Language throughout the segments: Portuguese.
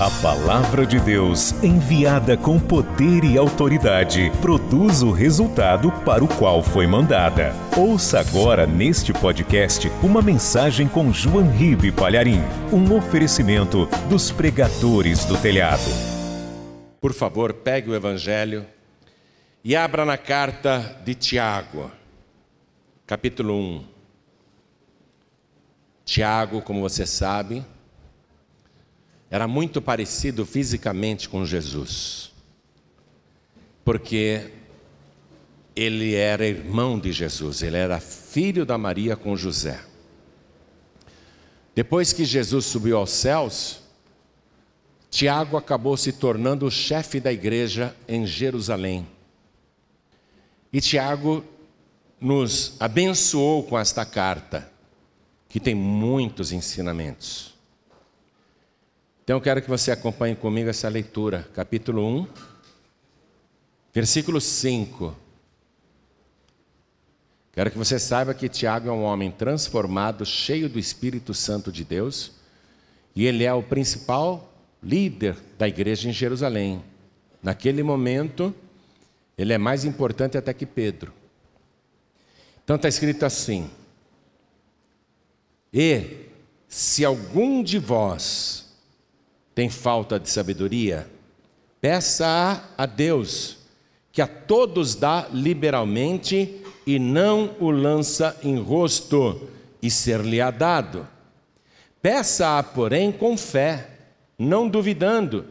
A palavra de Deus, enviada com poder e autoridade, produz o resultado para o qual foi mandada. Ouça agora neste podcast uma mensagem com João Ribe Palharim, um oferecimento dos pregadores do telhado. Por favor, pegue o evangelho e abra na carta de Tiago, capítulo 1. Tiago, como você sabe, era muito parecido fisicamente com Jesus, porque ele era irmão de Jesus, ele era filho da Maria com José. Depois que Jesus subiu aos céus, Tiago acabou se tornando o chefe da igreja em Jerusalém. E Tiago nos abençoou com esta carta, que tem muitos ensinamentos. Então eu quero que você acompanhe comigo essa leitura, capítulo 1, versículo 5. Quero que você saiba que Tiago é um homem transformado, cheio do Espírito Santo de Deus, e ele é o principal líder da igreja em Jerusalém. Naquele momento, ele é mais importante até que Pedro. Então está escrito assim: E se algum de vós tem falta de sabedoria, peça a Deus, que a todos dá liberalmente e não o lança em rosto, e ser-lhe-á dado. Peça-a, porém, com fé, não duvidando,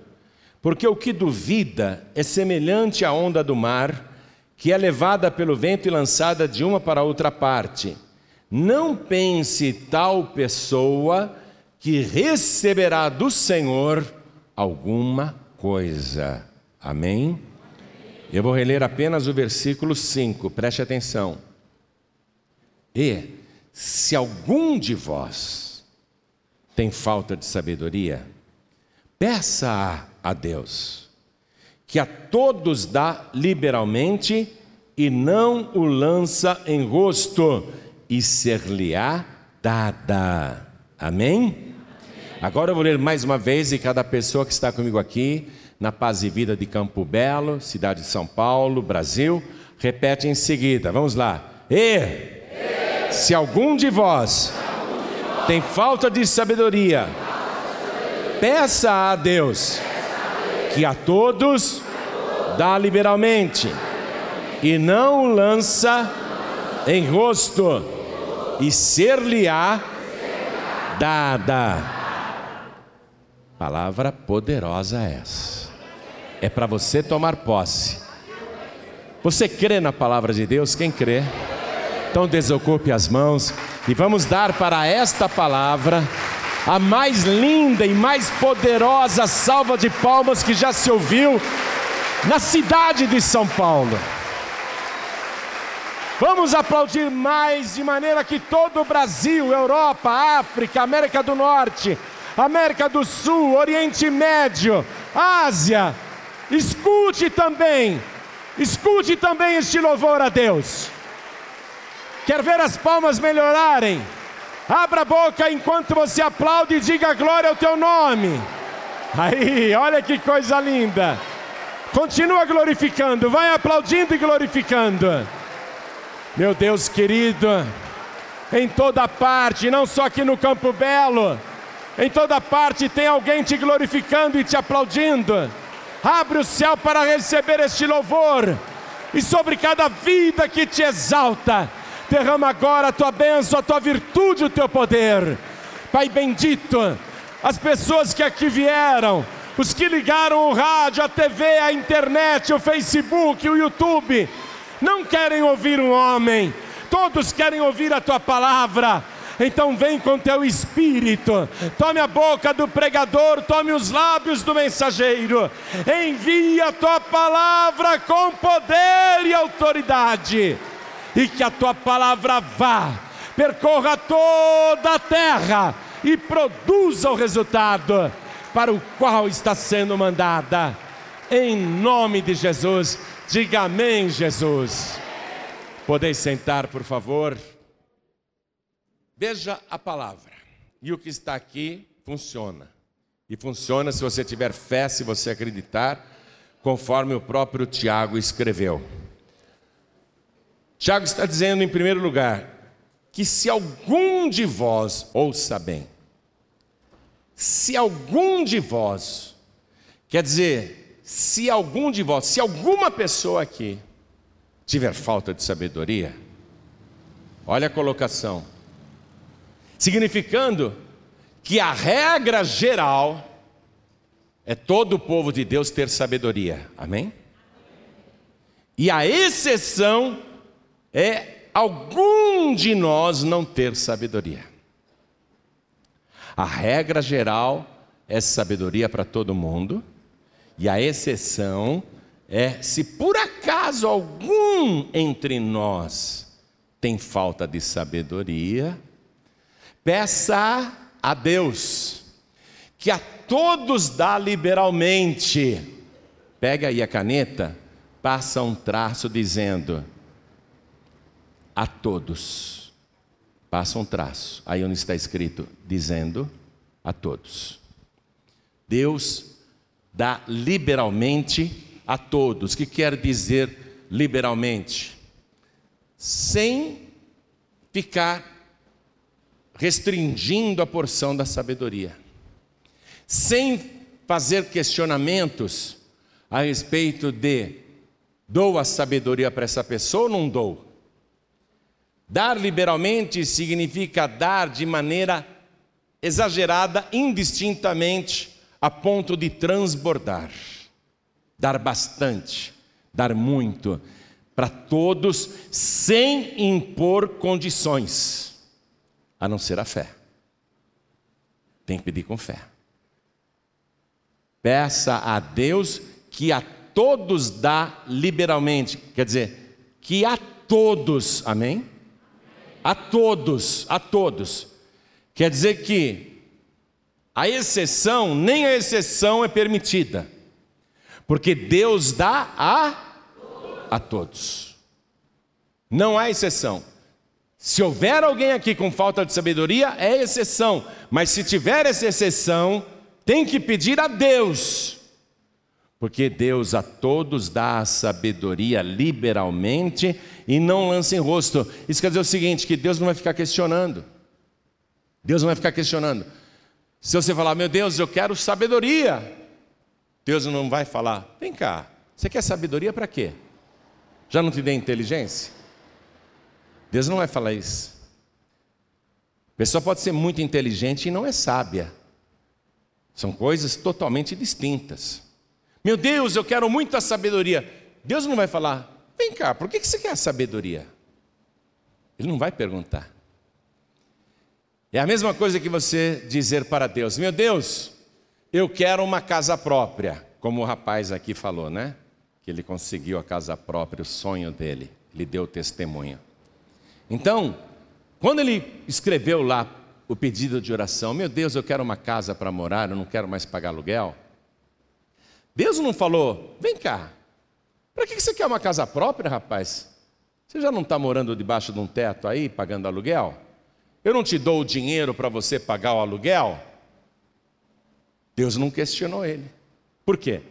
porque o que duvida é semelhante à onda do mar, que é levada pelo vento e lançada de uma para outra parte. Não pense tal pessoa que receberá do Senhor alguma coisa. Amém? Eu vou reler apenas o versículo 5, preste atenção. E se algum de vós tem falta de sabedoria, peça a Deus, que a todos dá liberalmente e não o lança em rosto, e ser-lhe-á dada. Amém? Agora eu vou ler mais uma vez e cada pessoa que está comigo aqui, na Paz e Vida de Campo Belo, cidade de São Paulo, Brasil, repete em seguida. Vamos lá. E, se algum de vós tem falta de sabedoria, peça a Deus que a todos dá liberalmente e não lança em rosto, e ser-lhe-á dada. Palavra poderosa essa. É para você tomar posse. Você crê na palavra de Deus? Quem crê? Então desocupe as mãos e vamos dar para esta palavra a mais linda e mais poderosa salva de palmas que já se ouviu na cidade de São Paulo. Vamos aplaudir mais de maneira que todo o Brasil, Europa, África, América do Norte, América do Sul, Oriente Médio, Ásia. Escute também, escute também este louvor a Deus. Quer ver as palmas melhorarem? Abra a boca enquanto você aplaude e diga glória ao teu nome. Aí, olha que coisa linda. Continua glorificando, vai aplaudindo e glorificando. Meu Deus querido, em toda parte, não só aqui no Campo Belo, em toda parte tem alguém te glorificando e te aplaudindo. Abre o céu para receber este louvor. E sobre cada vida que te exalta, derrama agora a tua bênção, a tua virtude, o teu poder. Pai bendito, as pessoas que aqui vieram, os que ligaram o rádio, a TV, a internet, o Facebook, o YouTube, não querem ouvir um homem, todos querem ouvir a tua palavra então vem com teu espírito, tome a boca do pregador, tome os lábios do mensageiro, envia a tua palavra com poder e autoridade, e que a tua palavra vá, percorra toda a terra e produza o resultado para o qual está sendo mandada. Em nome de Jesus, diga amém, Jesus. Podeis sentar, por favor. Veja a palavra. E o que está aqui funciona. E funciona se você tiver fé, se você acreditar, conforme o próprio Tiago escreveu. Tiago está dizendo, em primeiro lugar, que se algum de vós, ouça bem, se algum de vós, quer dizer, se algum de vós, se alguma pessoa aqui tiver falta de sabedoria, olha a colocação, significando que a regra geral é todo o povo de Deus ter sabedoria, amém? E a exceção é algum de nós não ter sabedoria. A regra geral é sabedoria para todo mundo, e a exceção é se por acaso algum entre nós tem falta de sabedoria, peça a Deus, que a todos dá liberalmente. Pega aí a caneta, passa um traço dizendo: a todos. Passa um traço, aí onde está escrito, dizendo a todos. Deus dá liberalmente a todos. O que quer dizer liberalmente? Sem ficar restringindo a porção da sabedoria, sem fazer questionamentos a respeito de dou a sabedoria para essa pessoa ou não dou. Dar liberalmente significa dar de maneira exagerada, indistintamente, a ponto de transbordar dar bastante, dar muito, para todos, sem impor condições, a não ser a fé. Tem que pedir com fé. Peça a Deus que a todos dá liberalmente, quer dizer, que a todos, amém? A todos, a todos. Quer dizer que a exceção, nem a exceção é permitida. Porque Deus dá a a todos. Não há exceção. Se houver alguém aqui com falta de sabedoria, é exceção. Mas se tiver essa exceção, tem que pedir a Deus. Porque Deus a todos dá a sabedoria liberalmente e não lança em rosto. Isso quer dizer o seguinte: que Deus não vai ficar questionando. Deus não vai ficar questionando. Se você falar, meu Deus, eu quero sabedoria, Deus não vai falar: vem cá, você quer sabedoria para quê? Já não te dei inteligência? Deus não vai falar isso. A pessoa pode ser muito inteligente e não é sábia. São coisas totalmente distintas. Meu Deus, eu quero muita sabedoria. Deus não vai falar: vem cá, por que você quer a sabedoria? Ele não vai perguntar. É a mesma coisa que você dizer para Deus: Meu Deus, eu quero uma casa própria, como o rapaz aqui falou, né? Que ele conseguiu a casa própria, o sonho dele, lhe deu testemunho. Então, quando ele escreveu lá o pedido de oração, meu Deus, eu quero uma casa para morar, eu não quero mais pagar aluguel. Deus não falou, vem cá, para que você quer uma casa própria, rapaz? Você já não está morando debaixo de um teto aí, pagando aluguel? Eu não te dou o dinheiro para você pagar o aluguel? Deus não questionou ele. Por quê?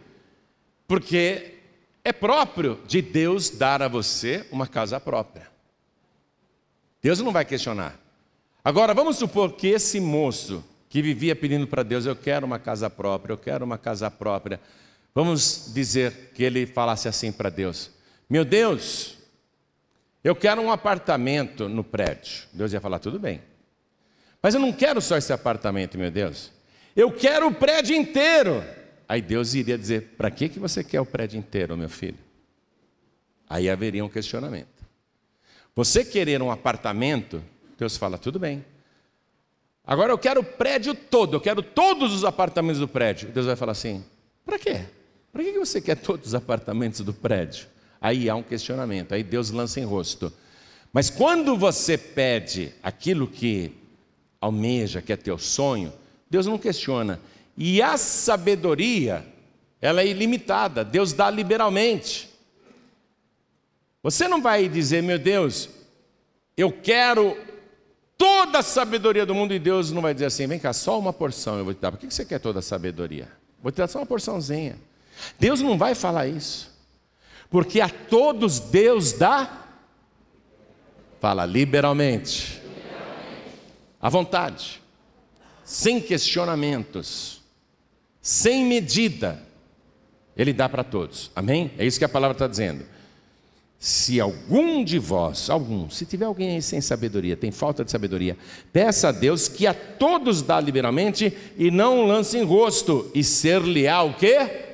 Porque é próprio de Deus dar a você uma casa própria. Deus não vai questionar. Agora, vamos supor que esse moço que vivia pedindo para Deus: Eu quero uma casa própria, eu quero uma casa própria. Vamos dizer que ele falasse assim para Deus: Meu Deus, eu quero um apartamento no prédio. Deus ia falar: Tudo bem. Mas eu não quero só esse apartamento, meu Deus. Eu quero o prédio inteiro. Aí Deus iria dizer: Para que, que você quer o prédio inteiro, meu filho? Aí haveria um questionamento. Você querer um apartamento, Deus fala: Tudo bem. Agora eu quero o prédio todo, eu quero todos os apartamentos do prédio. Deus vai falar assim: Para quê? Para que você quer todos os apartamentos do prédio? Aí há um questionamento, aí Deus lança em rosto. Mas quando você pede aquilo que almeja, que é teu sonho, Deus não questiona. E a sabedoria, ela é ilimitada, Deus dá liberalmente. Você não vai dizer, meu Deus, eu quero toda a sabedoria do mundo e Deus não vai dizer assim: vem cá, só uma porção eu vou te dar. Por que você quer toda a sabedoria? Vou te dar só uma porçãozinha. Deus não vai falar isso, porque a todos Deus dá, fala liberalmente, à vontade, sem questionamentos, sem medida, Ele dá para todos, amém? É isso que a palavra está dizendo. Se algum de vós, algum, se tiver alguém aí sem sabedoria, tem falta de sabedoria, peça a Deus que a todos dá liberalmente e não lance em rosto, e ser-lhe-á o quê?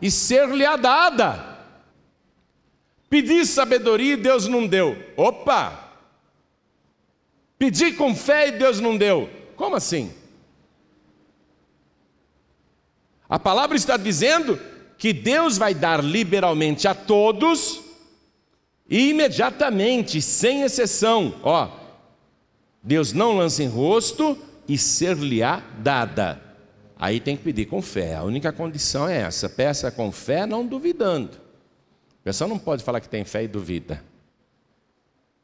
E ser-lhe-á dada. Pedir sabedoria e Deus não deu. Opa! Pedir com fé e Deus não deu. Como assim? A palavra está dizendo que Deus vai dar liberalmente a todos e imediatamente, sem exceção, ó, Deus não lança em rosto e ser-lhe-á dada. Aí tem que pedir com fé. A única condição é essa: peça com fé, não duvidando. O pessoal não pode falar que tem fé e duvida.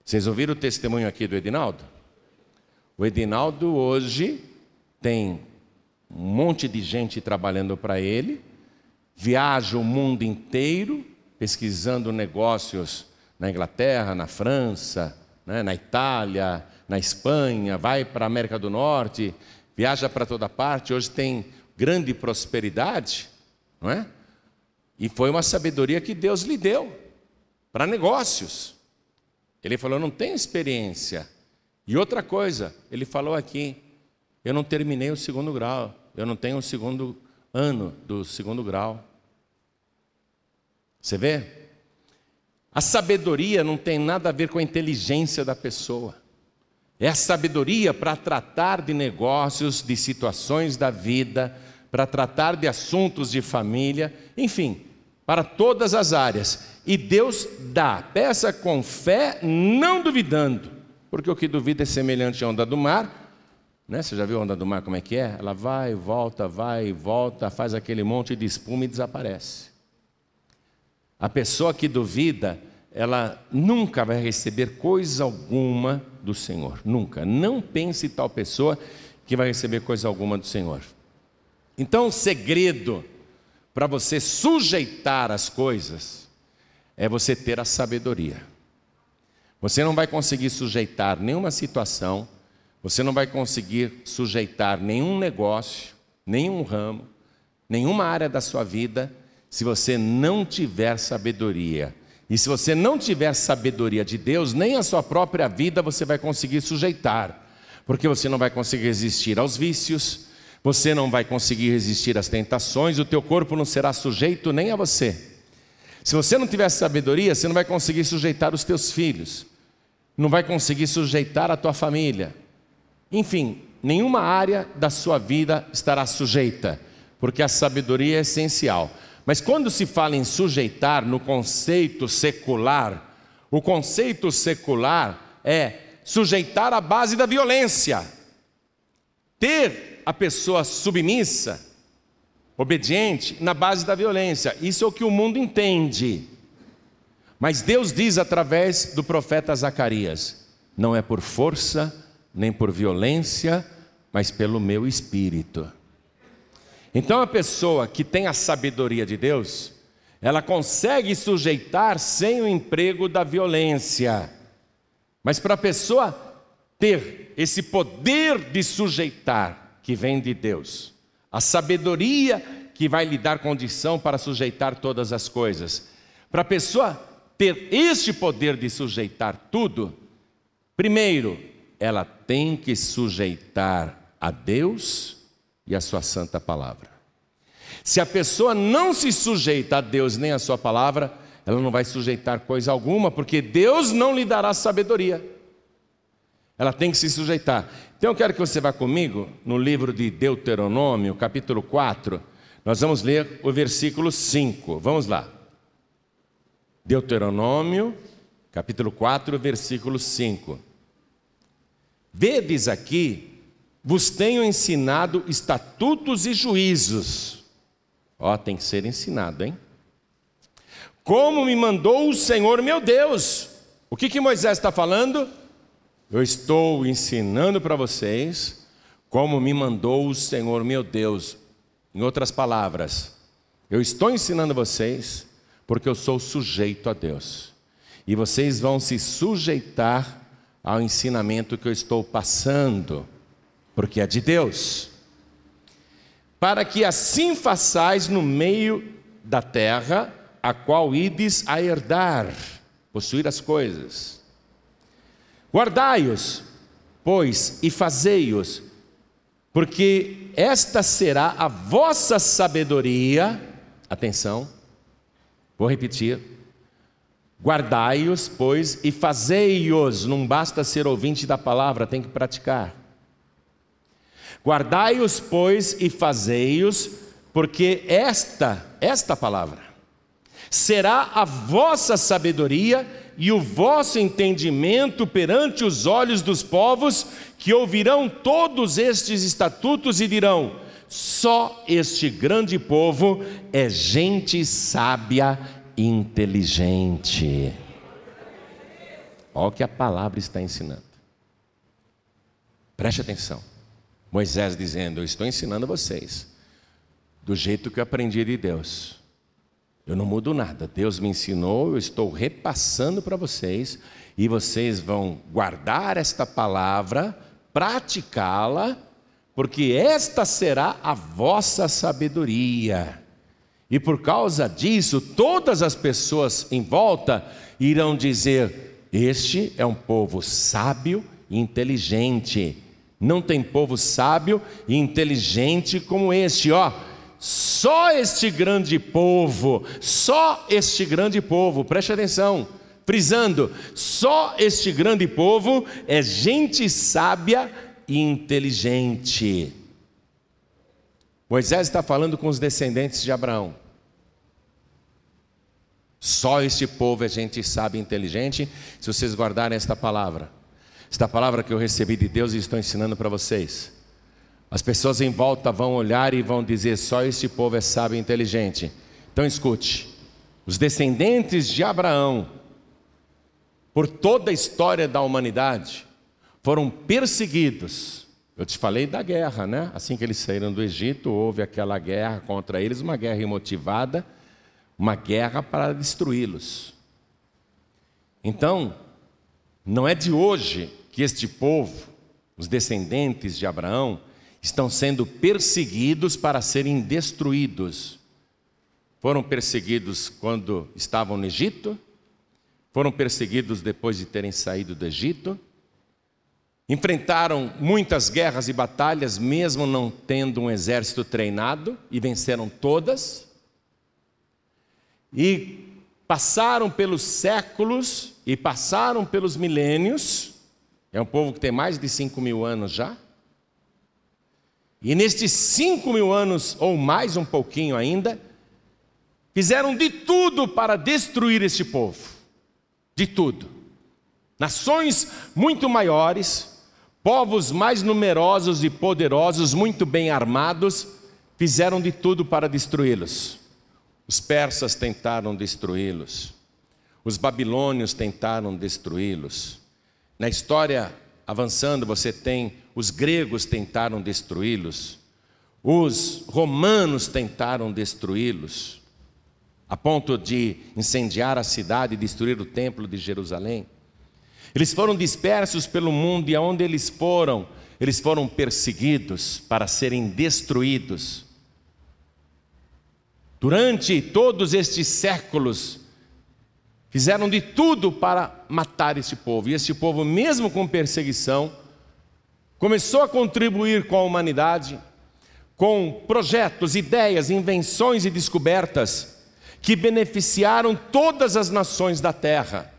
Vocês ouviram o testemunho aqui do Edinaldo? O Edinaldo hoje tem um monte de gente trabalhando para ele, viaja o mundo inteiro pesquisando negócios na Inglaterra, na França, né, na Itália, na Espanha, vai para a América do Norte, viaja para toda parte, hoje tem grande prosperidade, não é? E foi uma sabedoria que Deus lhe deu para negócios. Ele falou: não tenho experiência. E outra coisa, ele falou aqui: eu não terminei o segundo grau, eu não tenho o segundo ano do segundo grau. Você vê? A sabedoria não tem nada a ver com a inteligência da pessoa. É a sabedoria para tratar de negócios, de situações da vida, para tratar de assuntos de família, enfim, para todas as áreas. E Deus dá, peça com fé, não duvidando, porque o que duvida é semelhante à onda do mar. Né? Você já viu a onda do mar como é que é? Ela vai, volta, vai, volta, faz aquele monte de espuma e desaparece. A pessoa que duvida, ela nunca vai receber coisa alguma do Senhor. Nunca. Não pense tal pessoa que vai receber coisa alguma do Senhor. Então, o segredo para você sujeitar as coisas é você ter a sabedoria. Você não vai conseguir sujeitar nenhuma situação, você não vai conseguir sujeitar nenhum negócio, nenhum ramo, nenhuma área da sua vida se você não tiver sabedoria. E se você não tiver sabedoria de Deus, nem a sua própria vida você vai conseguir sujeitar, porque você não vai conseguir resistir aos vícios, você não vai conseguir resistir às tentações, o teu corpo não será sujeito nem a você. Se você não tiver sabedoria, você não vai conseguir sujeitar os teus filhos, não vai conseguir sujeitar a tua família. Enfim, nenhuma área da sua vida estará sujeita, porque a sabedoria é essencial. Mas quando se fala em sujeitar no conceito secular, o conceito secular é sujeitar a base da violência, ter a pessoa submissa, obediente, na base da violência. Isso é o que o mundo entende. Mas Deus diz através do profeta Zacarias: não é por força, nem por violência, mas pelo meu espírito. Então a pessoa que tem a sabedoria de Deus, ela consegue sujeitar sem o emprego da violência. Mas para a pessoa ter esse poder de sujeitar que vem de Deus, a sabedoria que vai lhe dar condição para sujeitar todas as coisas, para a pessoa ter este poder de sujeitar tudo, primeiro, ela tem que sujeitar a Deus e a sua santa palavra. Se a pessoa não se sujeita a Deus nem a sua palavra, ela não vai sujeitar coisa alguma, porque Deus não lhe dará sabedoria. Ela tem que se sujeitar. Então eu quero que você vá comigo no livro de Deuteronômio, capítulo 4. Nós vamos ler o versículo 5. Vamos lá. Deuteronômio, capítulo 4, versículo 5. Vedes aqui vos tenho ensinado estatutos e juízos. Ó, tem que ser ensinado, hein? Como me mandou o Senhor meu Deus. O que, que Moisés está falando? eu estou ensinando para vocês como me mandou o Senhor meu Deus. Em outras palavras, eu estou ensinando vocês porque eu sou sujeito a Deus. E vocês vão se sujeitar ao ensinamento que eu estou passando, porque é de Deus. Para que assim façais no meio da terra, a qual ides a herdar, possuir as coisas. Guardai-os, pois, e fazei-os, porque esta será a vossa sabedoria. Atenção, Vou repetir. Guardai-os, pois, e fazei-os. Não basta ser ouvinte da palavra, tem que praticar. Guardai-os, pois, e fazei-os, porque esta, esta palavra, será a vossa sabedoria e o vosso entendimento perante os olhos dos povos, que ouvirão todos estes estatutos e dirão: só este grande povo é gente sábia e inteligente. Olha o que a palavra está ensinando. Preste atenção. Moisés dizendo: Eu estou ensinando vocês do jeito que eu aprendi de Deus. Eu não mudo nada. Deus me ensinou, eu estou repassando para vocês e vocês vão guardar esta palavra, praticá-la porque esta será a vossa sabedoria. E por causa disso, todas as pessoas em volta irão dizer: Este é um povo sábio e inteligente. Não tem povo sábio e inteligente como este, ó. Só este grande povo, só este grande povo, preste atenção, frisando: só este grande povo é gente sábia e inteligente. Moisés está falando com os descendentes de Abraão. Só este povo é gente sábia e inteligente, se vocês guardarem esta palavra. Esta palavra que eu recebi de Deus e estou ensinando para vocês. As pessoas em volta vão olhar e vão dizer: só este povo é sábio e inteligente. Então escute: os descendentes de Abraão, por toda a história da humanidade, foram perseguidos. Eu te falei da guerra, né? Assim que eles saíram do Egito, houve aquela guerra contra eles, uma guerra imotivada, uma guerra para destruí-los. Então, não é de hoje que este povo, os descendentes de Abraão, estão sendo perseguidos para serem destruídos. Foram perseguidos quando estavam no Egito, foram perseguidos depois de terem saído do Egito, Enfrentaram muitas guerras e batalhas, mesmo não tendo um exército treinado, e venceram todas. E passaram pelos séculos e passaram pelos milênios. É um povo que tem mais de 5 mil anos já. E nestes 5 mil anos, ou mais um pouquinho ainda, fizeram de tudo para destruir este povo. De tudo. Nações muito maiores, Povos mais numerosos e poderosos, muito bem armados, fizeram de tudo para destruí-los. Os persas tentaram destruí-los. Os babilônios tentaram destruí-los. Na história avançando, você tem os gregos tentaram destruí-los. Os romanos tentaram destruí-los, a ponto de incendiar a cidade e destruir o templo de Jerusalém. Eles foram dispersos pelo mundo e aonde eles foram, eles foram perseguidos para serem destruídos. Durante todos estes séculos, fizeram de tudo para matar esse povo. E esse povo, mesmo com perseguição, começou a contribuir com a humanidade, com projetos, ideias, invenções e descobertas que beneficiaram todas as nações da terra.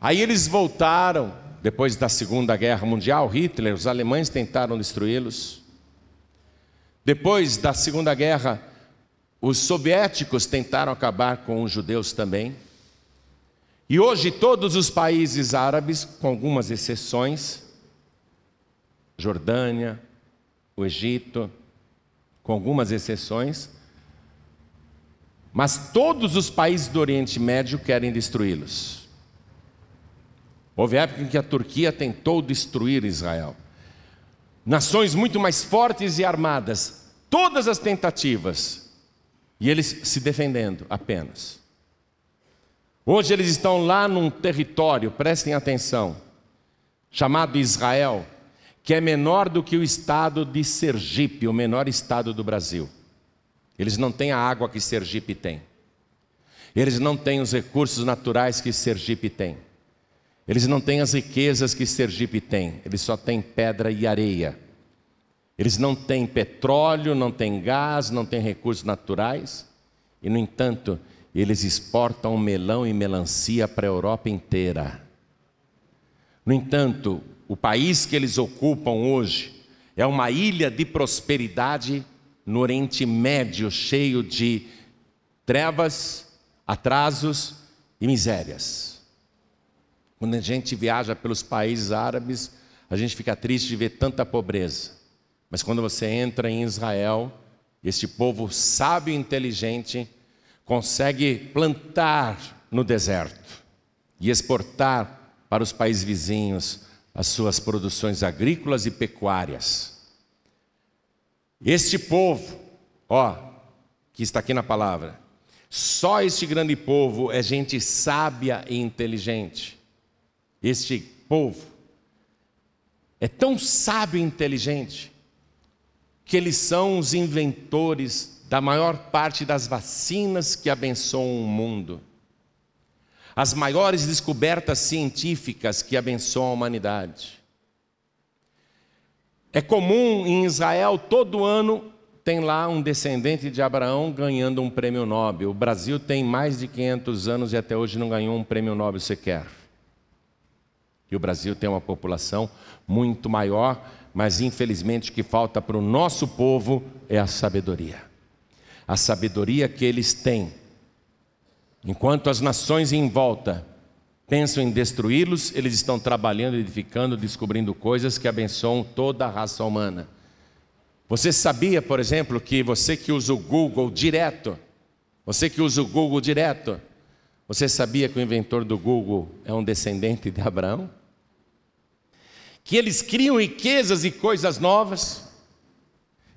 Aí eles voltaram, depois da Segunda Guerra Mundial, Hitler, os alemães tentaram destruí-los. Depois da Segunda Guerra, os soviéticos tentaram acabar com os judeus também. E hoje todos os países árabes, com algumas exceções, Jordânia, o Egito, com algumas exceções, mas todos os países do Oriente Médio querem destruí-los. Houve época em que a Turquia tentou destruir Israel. Nações muito mais fortes e armadas, todas as tentativas, e eles se defendendo apenas. Hoje eles estão lá num território, prestem atenção, chamado Israel, que é menor do que o estado de Sergipe, o menor estado do Brasil. Eles não têm a água que Sergipe tem. Eles não têm os recursos naturais que Sergipe tem. Eles não têm as riquezas que Sergipe tem. Eles só têm pedra e areia. Eles não têm petróleo, não têm gás, não têm recursos naturais. E, no entanto, eles exportam melão e melancia para a Europa inteira. No entanto, o país que eles ocupam hoje é uma ilha de prosperidade no Oriente Médio, cheio de trevas, atrasos e misérias. Quando a gente viaja pelos países árabes, a gente fica triste de ver tanta pobreza. Mas quando você entra em Israel, este povo sábio e inteligente consegue plantar no deserto e exportar para os países vizinhos as suas produções agrícolas e pecuárias. Este povo, ó, que está aqui na palavra, só este grande povo é gente sábia e inteligente. Este povo é tão sábio e inteligente que eles são os inventores da maior parte das vacinas que abençoam o mundo. As maiores descobertas científicas que abençoam a humanidade. É comum em Israel todo ano tem lá um descendente de Abraão ganhando um prêmio Nobel. O Brasil tem mais de 500 anos e até hoje não ganhou um prêmio Nobel sequer. E o Brasil tem uma população muito maior, mas infelizmente o que falta para o nosso povo é a sabedoria. A sabedoria que eles têm. Enquanto as nações em volta pensam em destruí-los, eles estão trabalhando, edificando, descobrindo coisas que abençoam toda a raça humana. Você sabia, por exemplo, que você que usa o Google direto, você que usa o Google direto, você sabia que o inventor do Google é um descendente de Abraão? Que eles criam riquezas e coisas novas?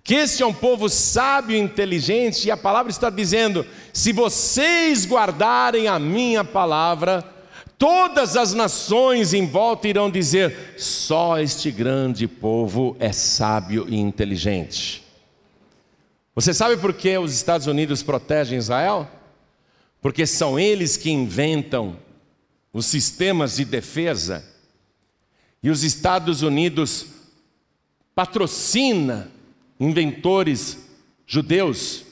Que este é um povo sábio e inteligente, e a palavra está dizendo: se vocês guardarem a minha palavra, Todas as nações em volta irão dizer: só este grande povo é sábio e inteligente. Você sabe por que os Estados Unidos protegem Israel? Porque são eles que inventam os sistemas de defesa e os Estados Unidos patrocina inventores judeus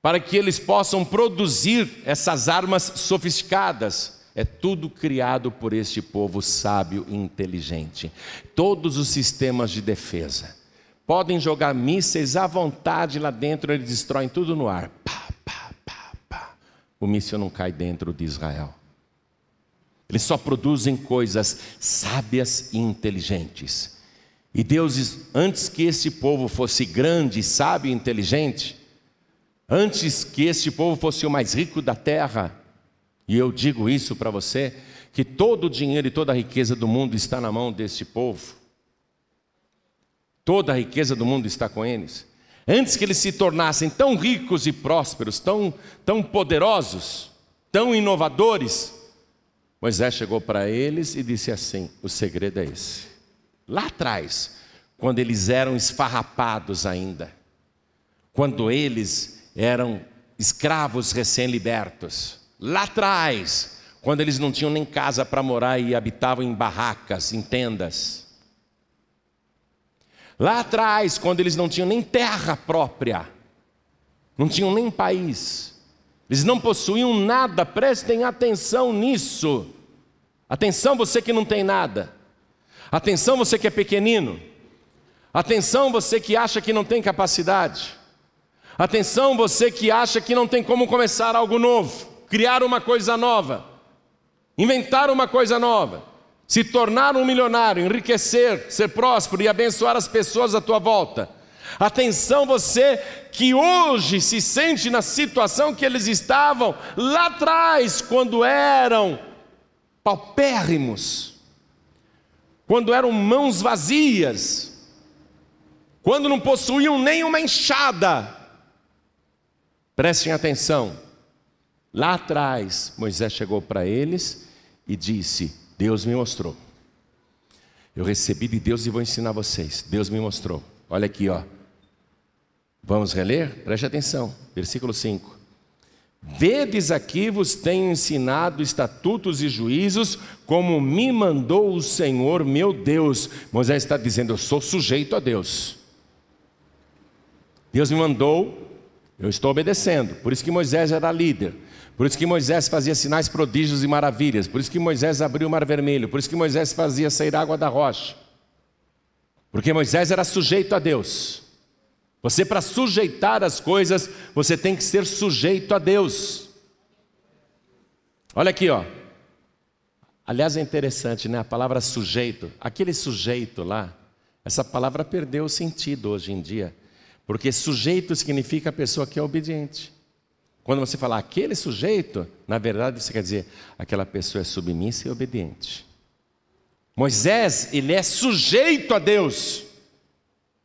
para que eles possam produzir essas armas sofisticadas é tudo criado por este povo sábio e inteligente. Todos os sistemas de defesa. Podem jogar mísseis à vontade lá dentro, eles destroem tudo no ar. Pá, pá, pá, pá. O míssil não cai dentro de Israel. Eles só produzem coisas sábias e inteligentes. E Deus, antes que este povo fosse grande, sábio e inteligente, antes que este povo fosse o mais rico da terra, e eu digo isso para você, que todo o dinheiro e toda a riqueza do mundo está na mão deste povo. Toda a riqueza do mundo está com eles. Antes que eles se tornassem tão ricos e prósperos, tão, tão poderosos, tão inovadores, Moisés chegou para eles e disse assim: o segredo é esse. Lá atrás, quando eles eram esfarrapados ainda, quando eles eram escravos recém-libertos, Lá atrás, quando eles não tinham nem casa para morar e habitavam em barracas, em tendas. Lá atrás, quando eles não tinham nem terra própria, não tinham nem país, eles não possuíam nada, prestem atenção nisso. Atenção, você que não tem nada. Atenção, você que é pequenino. Atenção, você que acha que não tem capacidade. Atenção, você que acha que não tem como começar algo novo criar uma coisa nova, inventar uma coisa nova, se tornar um milionário, enriquecer, ser próspero e abençoar as pessoas à tua volta. Atenção, você que hoje se sente na situação que eles estavam lá atrás, quando eram paupérrimos, quando eram mãos vazias, quando não possuíam nem uma enxada. Prestem atenção, lá atrás Moisés chegou para eles e disse: Deus me mostrou. Eu recebi de Deus e vou ensinar vocês. Deus me mostrou. Olha aqui, ó. Vamos reler? Preste atenção. Versículo 5. Vedes aqui vos tenho ensinado estatutos e juízos, como me mandou o Senhor meu Deus. Moisés está dizendo: Eu sou sujeito a Deus. Deus me mandou, eu estou obedecendo. Por isso que Moisés era líder. Por isso que Moisés fazia sinais, prodígios e maravilhas. Por isso que Moisés abriu o mar vermelho. Por isso que Moisés fazia sair água da rocha. Porque Moisés era sujeito a Deus. Você, para sujeitar as coisas, você tem que ser sujeito a Deus. Olha aqui, ó. Aliás, é interessante, né? A palavra sujeito. Aquele sujeito lá, essa palavra perdeu o sentido hoje em dia. Porque sujeito significa a pessoa que é obediente. Quando você falar aquele sujeito, na verdade você quer dizer aquela pessoa é submissa e obediente. Moisés, ele é sujeito a Deus.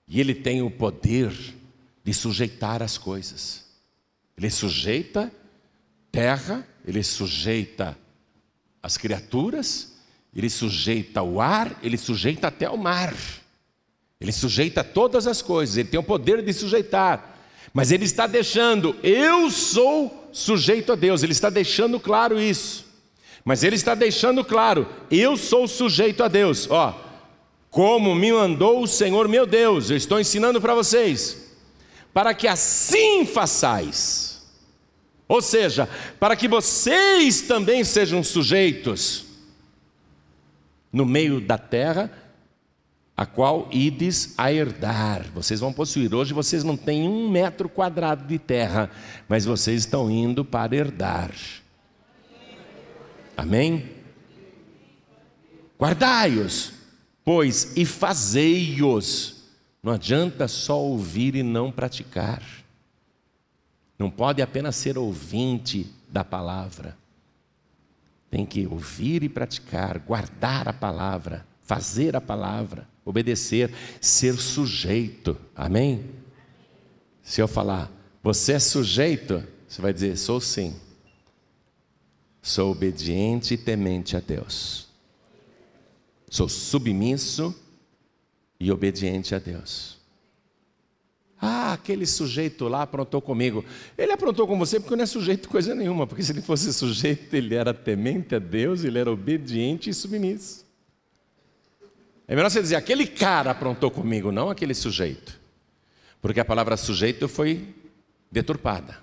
E ele tem o poder de sujeitar as coisas. Ele sujeita terra, ele sujeita as criaturas, ele sujeita o ar, ele sujeita até o mar. Ele sujeita todas as coisas, ele tem o poder de sujeitar. Mas ele está deixando, eu sou sujeito a Deus, ele está deixando claro isso. Mas ele está deixando claro, eu sou sujeito a Deus. Ó, como me mandou o Senhor meu Deus, eu estou ensinando para vocês, para que assim façais. Ou seja, para que vocês também sejam sujeitos no meio da terra a qual ides a herdar. Vocês vão possuir. Hoje vocês não têm um metro quadrado de terra, mas vocês estão indo para herdar. Amém? Guardai-os, pois, e fazei-os. Não adianta só ouvir e não praticar. Não pode apenas ser ouvinte da palavra. Tem que ouvir e praticar, guardar a palavra, fazer a palavra obedecer, ser sujeito. Amém? Se eu falar, você é sujeito, você vai dizer, sou sim. Sou obediente e temente a Deus. Sou submisso e obediente a Deus. Ah, aquele sujeito lá aprontou comigo. Ele aprontou com você porque não é sujeito coisa nenhuma, porque se ele fosse sujeito, ele era temente a Deus, ele era obediente e submisso. É melhor você dizer, aquele cara aprontou comigo, não aquele sujeito. Porque a palavra sujeito foi deturpada.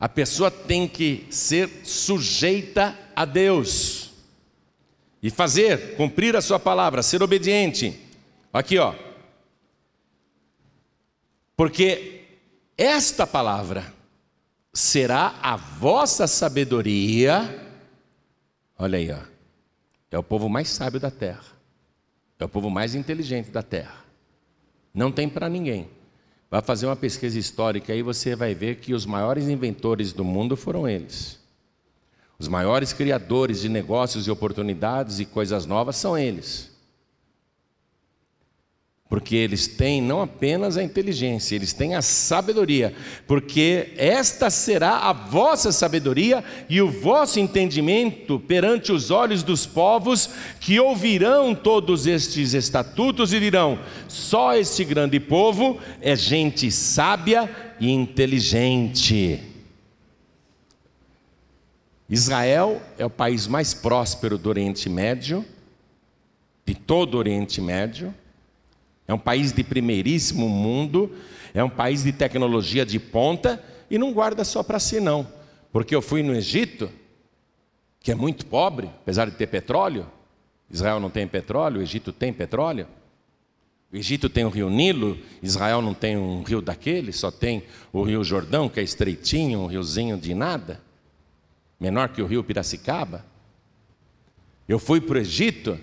A pessoa tem que ser sujeita a Deus e fazer, cumprir a sua palavra, ser obediente. Aqui, ó. Porque esta palavra será a vossa sabedoria. Olha aí, ó. É o povo mais sábio da terra. É o povo mais inteligente da terra. Não tem para ninguém. Vai fazer uma pesquisa histórica aí você vai ver que os maiores inventores do mundo foram eles. Os maiores criadores de negócios e oportunidades e coisas novas são eles. Porque eles têm não apenas a inteligência, eles têm a sabedoria. Porque esta será a vossa sabedoria e o vosso entendimento perante os olhos dos povos que ouvirão todos estes estatutos e dirão: só este grande povo é gente sábia e inteligente. Israel é o país mais próspero do Oriente Médio, de todo o Oriente Médio é um país de primeiríssimo mundo, é um país de tecnologia de ponta e não guarda só para si, não. Porque eu fui no Egito, que é muito pobre, apesar de ter petróleo. Israel não tem petróleo, o Egito tem petróleo. O Egito tem o rio Nilo, Israel não tem um rio daquele, só tem o rio Jordão, que é estreitinho, um riozinho de nada, menor que o rio Piracicaba. Eu fui para o Egito,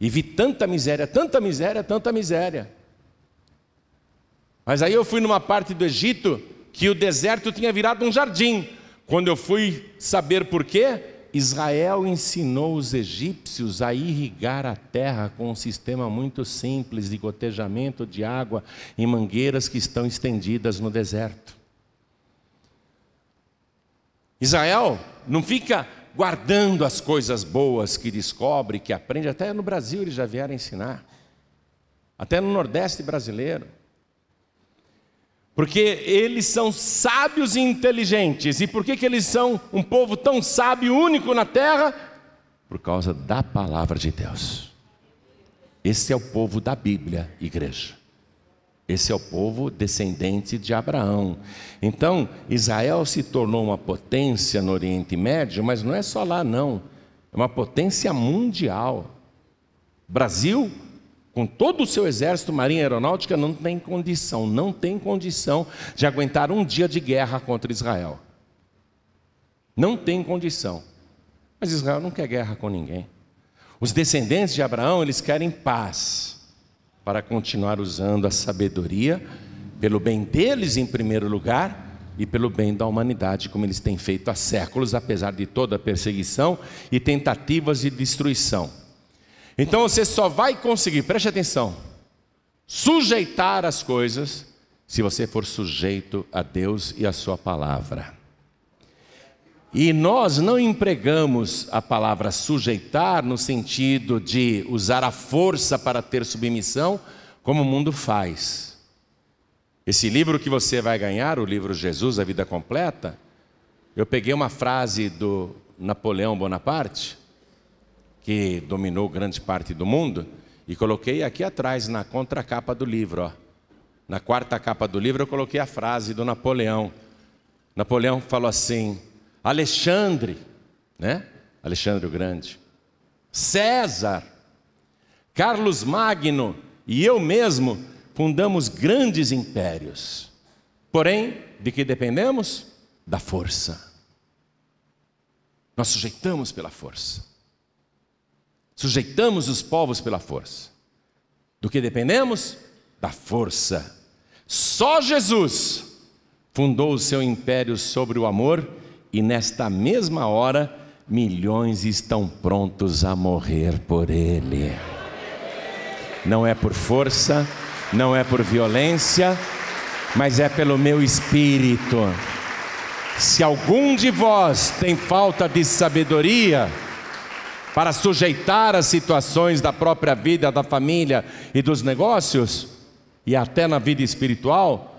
e vi tanta miséria, tanta miséria, tanta miséria. Mas aí eu fui numa parte do Egito que o deserto tinha virado um jardim. Quando eu fui saber por quê, Israel ensinou os egípcios a irrigar a terra com um sistema muito simples de gotejamento de água em mangueiras que estão estendidas no deserto. Israel não fica guardando as coisas boas que descobre, que aprende, até no Brasil eles já vieram ensinar, até no Nordeste brasileiro. Porque eles são sábios e inteligentes. E por que, que eles são um povo tão sábio, único na terra? Por causa da palavra de Deus. Esse é o povo da Bíblia, igreja. Esse é o povo descendente de Abraão. Então, Israel se tornou uma potência no Oriente Médio, mas não é só lá, não. É uma potência mundial. Brasil com todo o seu exército, marinha aeronáutica, não tem condição, não tem condição de aguentar um dia de guerra contra Israel. Não tem condição. Mas Israel não quer guerra com ninguém. Os descendentes de Abraão, eles querem paz para continuar usando a sabedoria pelo bem deles em primeiro lugar e pelo bem da humanidade, como eles têm feito há séculos, apesar de toda a perseguição e tentativas de destruição. Então você só vai conseguir, preste atenção, sujeitar as coisas se você for sujeito a Deus e a Sua palavra. E nós não empregamos a palavra sujeitar no sentido de usar a força para ter submissão, como o mundo faz. Esse livro que você vai ganhar, o livro Jesus, a Vida Completa, eu peguei uma frase do Napoleão Bonaparte, que dominou grande parte do mundo, e coloquei aqui atrás, na contracapa do livro. Ó. Na quarta capa do livro, eu coloquei a frase do Napoleão. Napoleão falou assim: Alexandre, né? Alexandre o Grande, César, Carlos Magno e eu mesmo fundamos grandes impérios. Porém, de que dependemos? Da força. Nós sujeitamos pela força. Sujeitamos os povos pela força. Do que dependemos? Da força. Só Jesus fundou o seu império sobre o amor e nesta mesma hora milhões estão prontos a morrer por ele. Não é por força, não é por violência, mas é pelo meu espírito. Se algum de vós tem falta de sabedoria, para sujeitar as situações da própria vida, da família e dos negócios, e até na vida espiritual,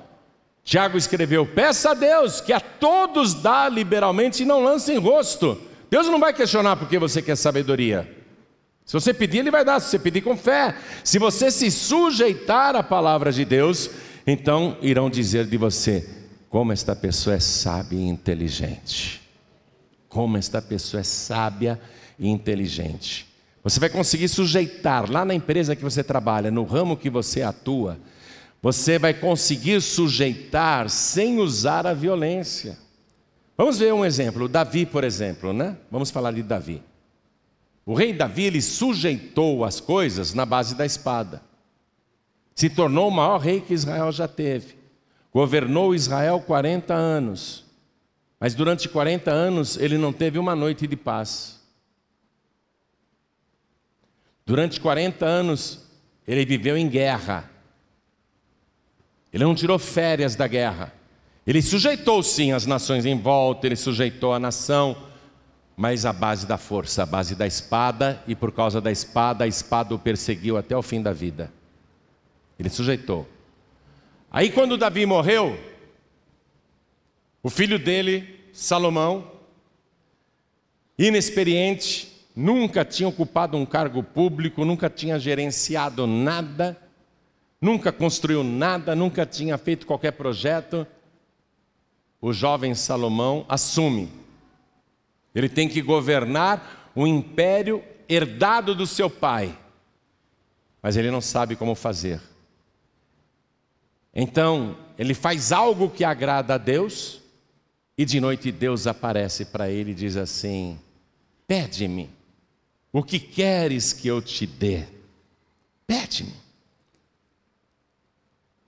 Tiago escreveu: peça a Deus que a todos dá liberalmente e não lance em rosto. Deus não vai questionar porque você quer sabedoria. Se você pedir, Ele vai dar, se você pedir com fé. Se você se sujeitar à palavra de Deus, então irão dizer de você: como esta pessoa é sábia e inteligente. Como esta pessoa é sábia e e inteligente. Você vai conseguir sujeitar lá na empresa que você trabalha, no ramo que você atua, você vai conseguir sujeitar sem usar a violência. Vamos ver um exemplo, Davi, por exemplo, né? Vamos falar de Davi. O rei Davi ele sujeitou as coisas na base da espada. Se tornou o maior rei que Israel já teve. Governou Israel 40 anos. Mas durante 40 anos ele não teve uma noite de paz. Durante 40 anos, ele viveu em guerra. Ele não tirou férias da guerra. Ele sujeitou sim as nações em volta, ele sujeitou a nação, mas a base da força, a base da espada, e por causa da espada, a espada o perseguiu até o fim da vida. Ele sujeitou. Aí, quando Davi morreu, o filho dele, Salomão, inexperiente, nunca tinha ocupado um cargo público, nunca tinha gerenciado nada, nunca construiu nada, nunca tinha feito qualquer projeto. O jovem Salomão assume. Ele tem que governar um império herdado do seu pai, mas ele não sabe como fazer. Então, ele faz algo que agrada a Deus, e de noite Deus aparece para ele e diz assim: Pede-me, o que queres que eu te dê? Pede-me.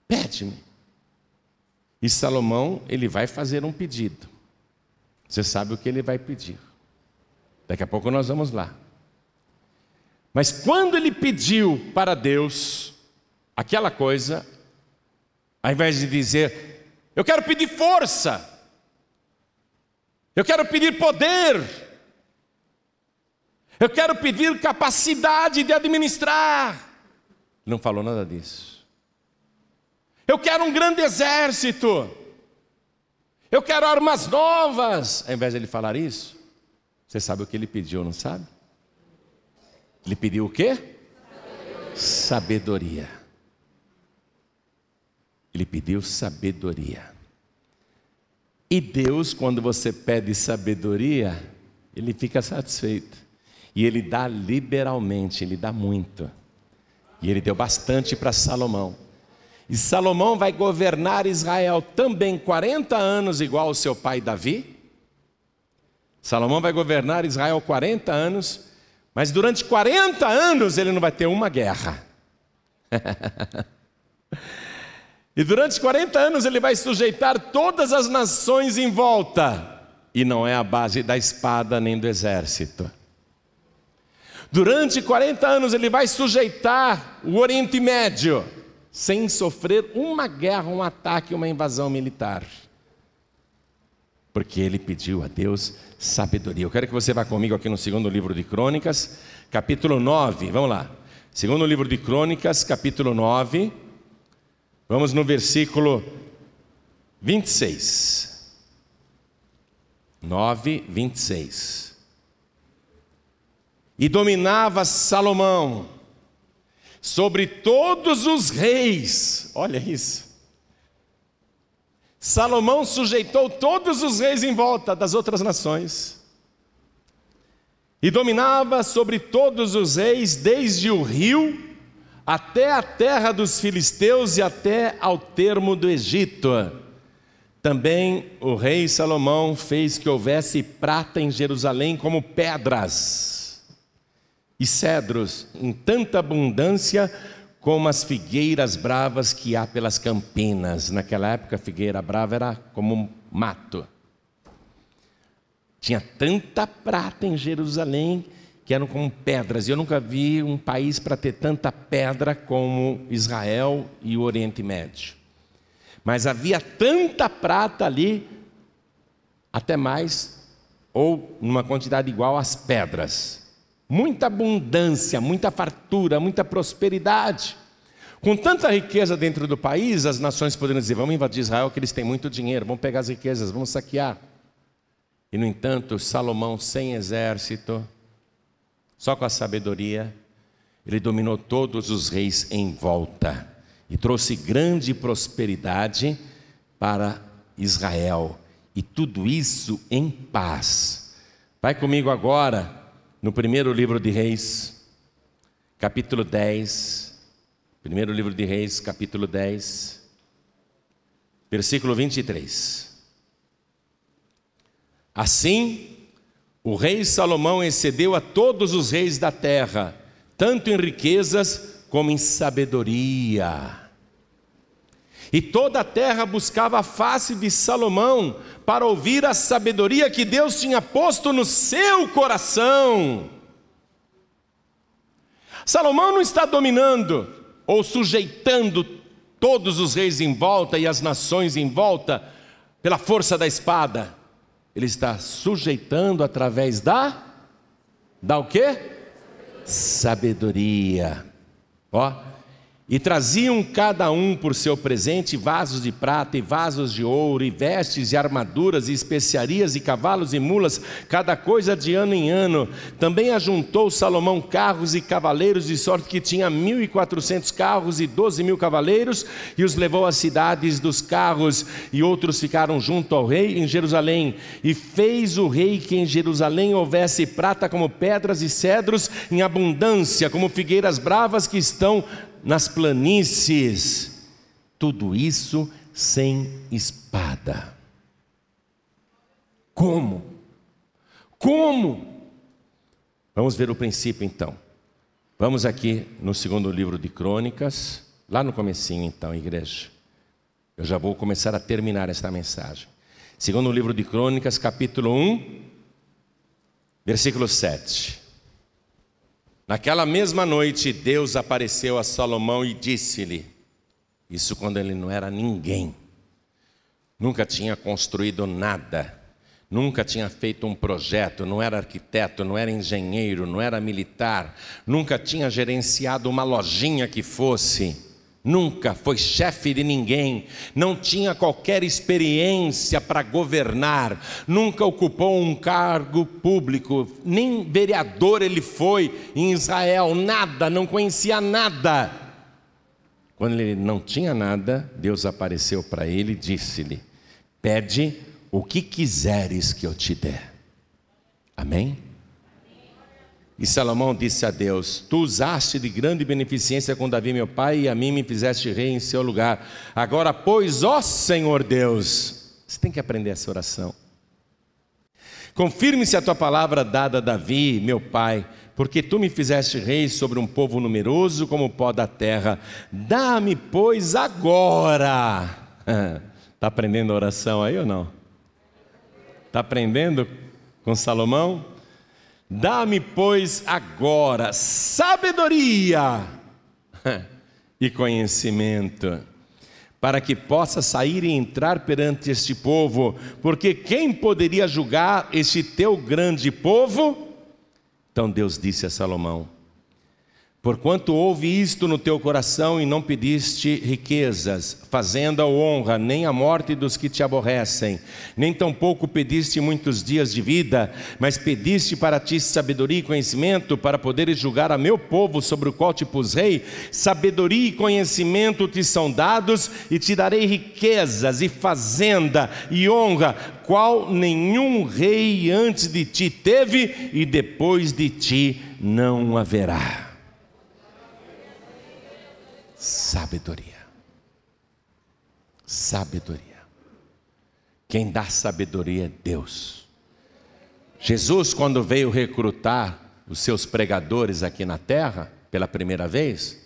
Pede-me. E Salomão, ele vai fazer um pedido. Você sabe o que ele vai pedir. Daqui a pouco nós vamos lá. Mas quando ele pediu para Deus aquela coisa, ao invés de dizer, eu quero pedir força, eu quero pedir poder, eu quero pedir capacidade de administrar, não falou nada disso. Eu quero um grande exército, eu quero armas novas, ao invés de ele falar isso, você sabe o que ele pediu, não sabe? Ele pediu o quê? Sabedoria. Ele pediu sabedoria. E Deus, quando você pede sabedoria, ele fica satisfeito. E ele dá liberalmente, ele dá muito. E ele deu bastante para Salomão. E Salomão vai governar Israel também 40 anos, igual ao seu pai Davi. Salomão vai governar Israel 40 anos, mas durante 40 anos ele não vai ter uma guerra. e durante 40 anos ele vai sujeitar todas as nações em volta, e não é a base da espada nem do exército. Durante 40 anos ele vai sujeitar o Oriente Médio, sem sofrer uma guerra, um ataque, uma invasão militar. Porque ele pediu a Deus sabedoria. Eu quero que você vá comigo aqui no segundo livro de Crônicas, capítulo 9. Vamos lá. Segundo livro de Crônicas, capítulo 9. Vamos no versículo 26. 9, 26. E dominava Salomão sobre todos os reis. Olha isso. Salomão sujeitou todos os reis em volta das outras nações. E dominava sobre todos os reis, desde o rio até a terra dos filisteus e até ao termo do Egito. Também o rei Salomão fez que houvesse prata em Jerusalém como pedras e cedros em tanta abundância como as figueiras bravas que há pelas campinas. Naquela época, a figueira brava era como um mato. Tinha tanta prata em Jerusalém que eram como pedras. Eu nunca vi um país para ter tanta pedra como Israel e o Oriente Médio. Mas havia tanta prata ali, até mais, ou numa quantidade igual às pedras muita abundância, muita fartura, muita prosperidade. Com tanta riqueza dentro do país, as nações poderiam dizer: vamos invadir Israel, que eles têm muito dinheiro, vamos pegar as riquezas, vamos saquear. E no entanto, Salomão, sem exército, só com a sabedoria, ele dominou todos os reis em volta e trouxe grande prosperidade para Israel. E tudo isso em paz. Vai comigo agora no primeiro livro de Reis, capítulo 10, primeiro livro de Reis, capítulo 10, versículo 23. Assim, o rei Salomão excedeu a todos os reis da terra, tanto em riquezas como em sabedoria. E toda a terra buscava a face de Salomão para ouvir a sabedoria que Deus tinha posto no seu coração. Salomão não está dominando ou sujeitando todos os reis em volta e as nações em volta pela força da espada. Ele está sujeitando através da da o quê? Sabedoria. Ó, e traziam cada um por seu presente vasos de prata e vasos de ouro, e vestes e armaduras, e especiarias e cavalos e mulas, cada coisa de ano em ano. Também ajuntou Salomão carros e cavaleiros, de sorte que tinha mil e quatrocentos carros e doze mil cavaleiros, e os levou às cidades dos carros, e outros ficaram junto ao rei em Jerusalém. E fez o rei que em Jerusalém houvesse prata como pedras e cedros em abundância, como figueiras bravas que estão nas planícies, tudo isso sem espada. Como? Como? Vamos ver o princípio então. Vamos aqui no segundo livro de Crônicas, lá no comecinho então, igreja. Eu já vou começar a terminar esta mensagem. Segundo livro de Crônicas, capítulo 1, Versículo 7. Naquela mesma noite, Deus apareceu a Salomão e disse-lhe: Isso quando ele não era ninguém, nunca tinha construído nada, nunca tinha feito um projeto, não era arquiteto, não era engenheiro, não era militar, nunca tinha gerenciado uma lojinha que fosse nunca foi chefe de ninguém, não tinha qualquer experiência para governar, nunca ocupou um cargo público, nem vereador ele foi em Israel, nada, não conhecia nada. Quando ele não tinha nada, Deus apareceu para ele e disse-lhe: Pede o que quiseres que eu te dê. Amém? E Salomão disse a Deus: Tu usaste de grande beneficência com Davi, meu pai, e a mim me fizeste rei em seu lugar. Agora, pois, ó Senhor Deus, você tem que aprender essa oração. Confirme-se a tua palavra dada a Davi, meu pai, porque tu me fizeste rei sobre um povo numeroso como o pó da terra. Dá-me, pois, agora. Está aprendendo a oração aí ou não? Está aprendendo com Salomão? Dá-me, pois, agora sabedoria e conhecimento, para que possa sair e entrar perante este povo, porque quem poderia julgar este teu grande povo? Então Deus disse a Salomão: Porquanto houve isto no teu coração e não pediste riquezas, fazenda ou honra, nem a morte dos que te aborrecem, nem tampouco pediste muitos dias de vida, mas pediste para ti sabedoria e conhecimento, para poderes julgar a meu povo sobre o qual te pus rei, sabedoria e conhecimento te são dados, e te darei riquezas e fazenda e honra, qual nenhum rei antes de ti teve e depois de ti não haverá sabedoria. Sabedoria. Quem dá sabedoria é Deus. Jesus, quando veio recrutar os seus pregadores aqui na terra, pela primeira vez,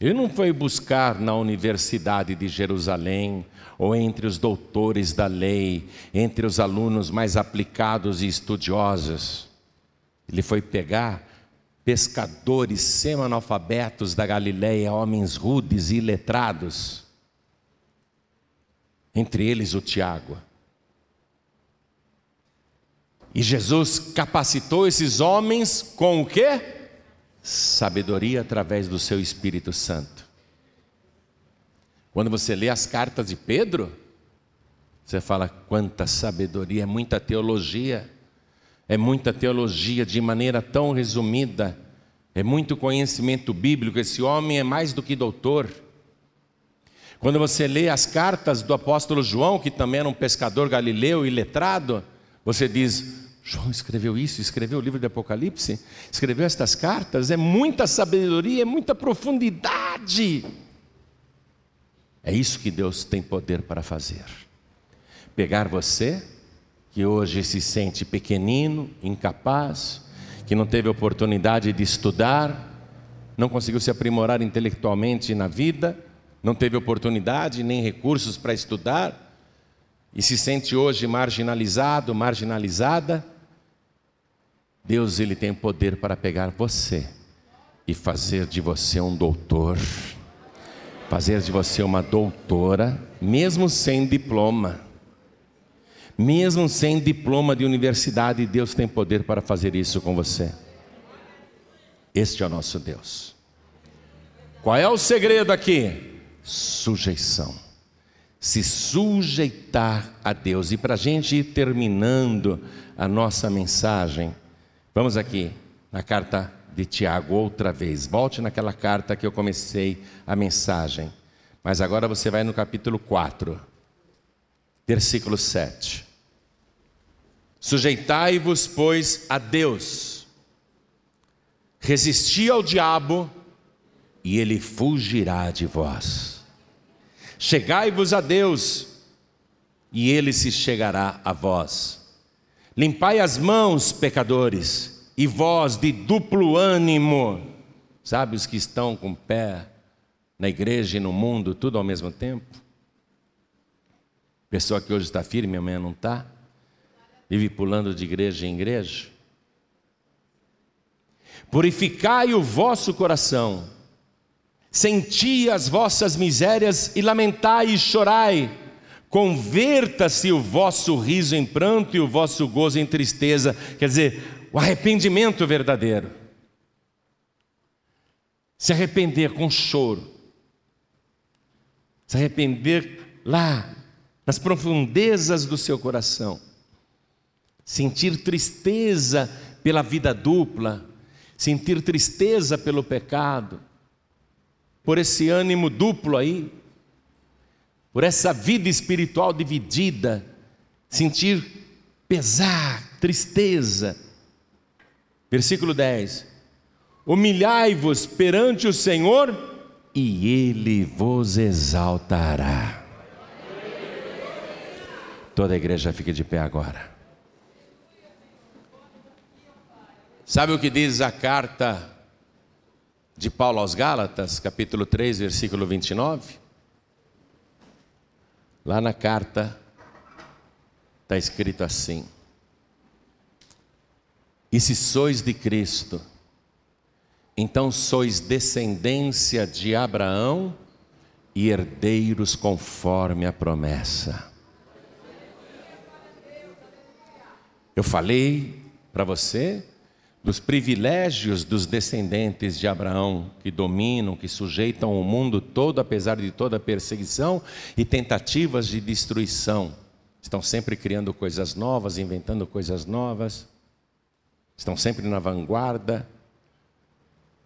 ele não foi buscar na Universidade de Jerusalém, ou entre os doutores da lei, entre os alunos mais aplicados e estudiosos. Ele foi pegar pescadores semi-analfabetos da Galileia, homens rudes e letrados, entre eles o Tiago. E Jesus capacitou esses homens com o quê? Sabedoria através do seu Espírito Santo. Quando você lê as cartas de Pedro, você fala quanta sabedoria, muita teologia é muita teologia de maneira tão resumida, é muito conhecimento bíblico. Esse homem é mais do que doutor. Quando você lê as cartas do apóstolo João, que também era um pescador galileu e letrado, você diz: João escreveu isso, escreveu o livro de Apocalipse, escreveu estas cartas, é muita sabedoria, é muita profundidade. É isso que Deus tem poder para fazer. Pegar você que hoje se sente pequenino, incapaz, que não teve oportunidade de estudar, não conseguiu se aprimorar intelectualmente na vida, não teve oportunidade nem recursos para estudar, e se sente hoje marginalizado, marginalizada, Deus ele tem poder para pegar você e fazer de você um doutor, fazer de você uma doutora, mesmo sem diploma. Mesmo sem diploma de universidade, Deus tem poder para fazer isso com você. Este é o nosso Deus. Qual é o segredo aqui? Sujeição. Se sujeitar a Deus. E para a gente ir terminando a nossa mensagem, vamos aqui na carta de Tiago outra vez. Volte naquela carta que eu comecei a mensagem. Mas agora você vai no capítulo 4, versículo 7. Sujeitai-vos, pois, a Deus, resisti ao diabo, e ele fugirá de vós. Chegai-vos a Deus, e ele se chegará a vós. Limpai as mãos, pecadores, e vós de duplo ânimo, sabe os que estão com pé na igreja e no mundo, tudo ao mesmo tempo? Pessoa que hoje está firme, amanhã não está vive pulando de igreja em igreja, Purificai o vosso coração, senti as vossas misérias e lamentai e chorai. Converta-se o vosso riso em pranto e o vosso gozo em tristeza. Quer dizer, o arrependimento verdadeiro. Se arrepender com choro. Se arrepender lá, nas profundezas do seu coração. Sentir tristeza pela vida dupla, sentir tristeza pelo pecado, por esse ânimo duplo aí, por essa vida espiritual dividida, sentir pesar, tristeza. Versículo 10: Humilhai-vos perante o Senhor, e Ele vos exaltará. Toda a igreja fica de pé agora. Sabe o que diz a carta de Paulo aos Gálatas, capítulo 3, versículo 29? Lá na carta está escrito assim: E se sois de Cristo, então sois descendência de Abraão e herdeiros conforme a promessa. Eu falei para você dos privilégios dos descendentes de Abraão, que dominam, que sujeitam o mundo todo, apesar de toda perseguição e tentativas de destruição. Estão sempre criando coisas novas, inventando coisas novas, estão sempre na vanguarda.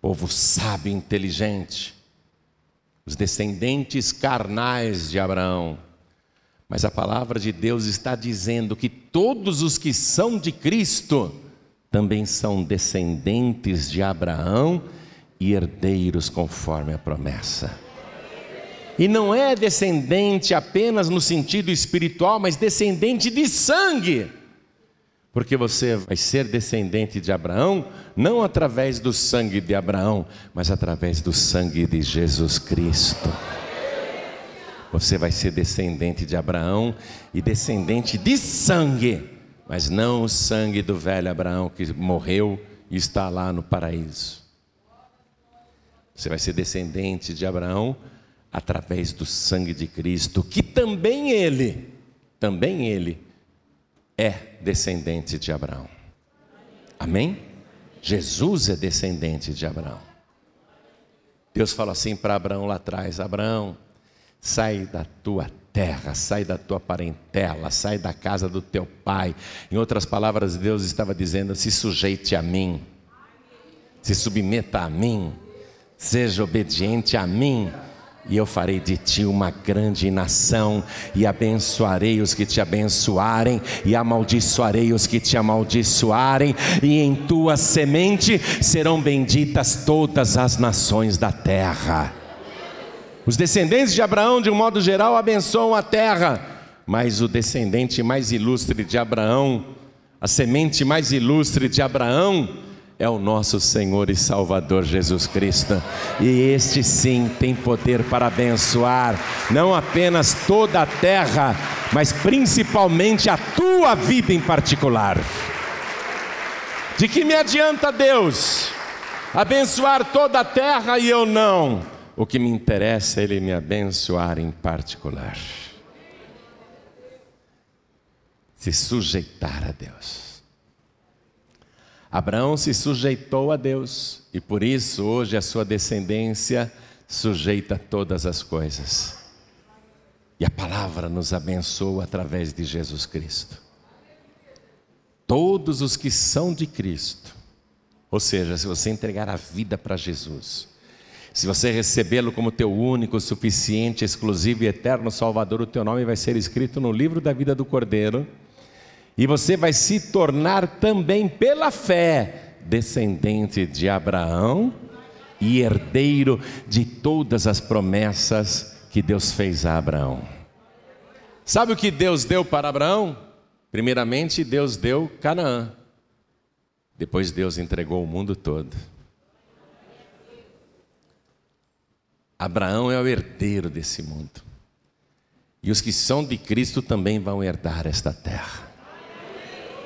Povo sábio, inteligente, os descendentes carnais de Abraão. Mas a palavra de Deus está dizendo que todos os que são de Cristo, também são descendentes de Abraão e herdeiros conforme a promessa. E não é descendente apenas no sentido espiritual, mas descendente de sangue. Porque você vai ser descendente de Abraão, não através do sangue de Abraão, mas através do sangue de Jesus Cristo. Você vai ser descendente de Abraão e descendente de sangue mas não o sangue do velho Abraão que morreu e está lá no paraíso. Você vai ser descendente de Abraão através do sangue de Cristo, que também ele, também ele é descendente de Abraão. Amém? Jesus é descendente de Abraão. Deus fala assim para Abraão lá atrás: Abraão, sai da tua terra, sai da tua parentela, sai da casa do teu pai. Em outras palavras, Deus estava dizendo: se sujeite a mim, se submeta a mim, seja obediente a mim. E eu farei de ti uma grande nação, e abençoarei os que te abençoarem, e amaldiçoarei os que te amaldiçoarem, e em tua semente serão benditas todas as nações da terra. Os descendentes de Abraão, de um modo geral, abençoam a terra, mas o descendente mais ilustre de Abraão, a semente mais ilustre de Abraão, é o nosso Senhor e Salvador Jesus Cristo. E este sim tem poder para abençoar não apenas toda a terra, mas principalmente a tua vida em particular. De que me adianta Deus abençoar toda a terra e eu não? O que me interessa é Ele me abençoar em particular. Se sujeitar a Deus. Abraão se sujeitou a Deus e por isso hoje a sua descendência sujeita todas as coisas. E a palavra nos abençoa através de Jesus Cristo. Todos os que são de Cristo, ou seja, se você entregar a vida para Jesus, se você recebê-lo como teu único, suficiente, exclusivo e eterno Salvador, o teu nome vai ser escrito no livro da vida do Cordeiro. E você vai se tornar também pela fé descendente de Abraão e herdeiro de todas as promessas que Deus fez a Abraão. Sabe o que Deus deu para Abraão? Primeiramente, Deus deu Canaã. Depois, Deus entregou o mundo todo. Abraão é o herdeiro desse mundo. E os que são de Cristo também vão herdar esta terra.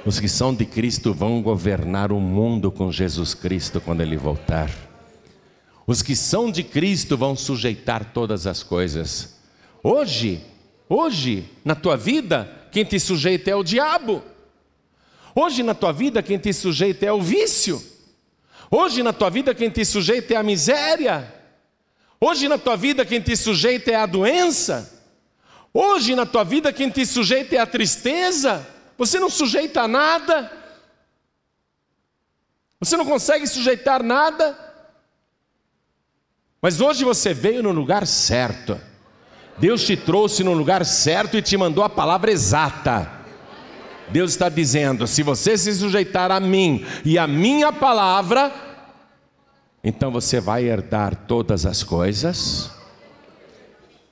Os que são de Cristo vão governar o mundo com Jesus Cristo quando Ele voltar. Os que são de Cristo vão sujeitar todas as coisas. Hoje, hoje, na tua vida, quem te sujeita é o diabo. Hoje na tua vida, quem te sujeita é o vício. Hoje na tua vida, quem te sujeita é a miséria. Hoje na tua vida, quem te sujeita é a doença. Hoje na tua vida, quem te sujeita é a tristeza. Você não sujeita a nada. Você não consegue sujeitar nada. Mas hoje você veio no lugar certo. Deus te trouxe no lugar certo e te mandou a palavra exata. Deus está dizendo: se você se sujeitar a mim e a minha palavra, então você vai herdar todas as coisas.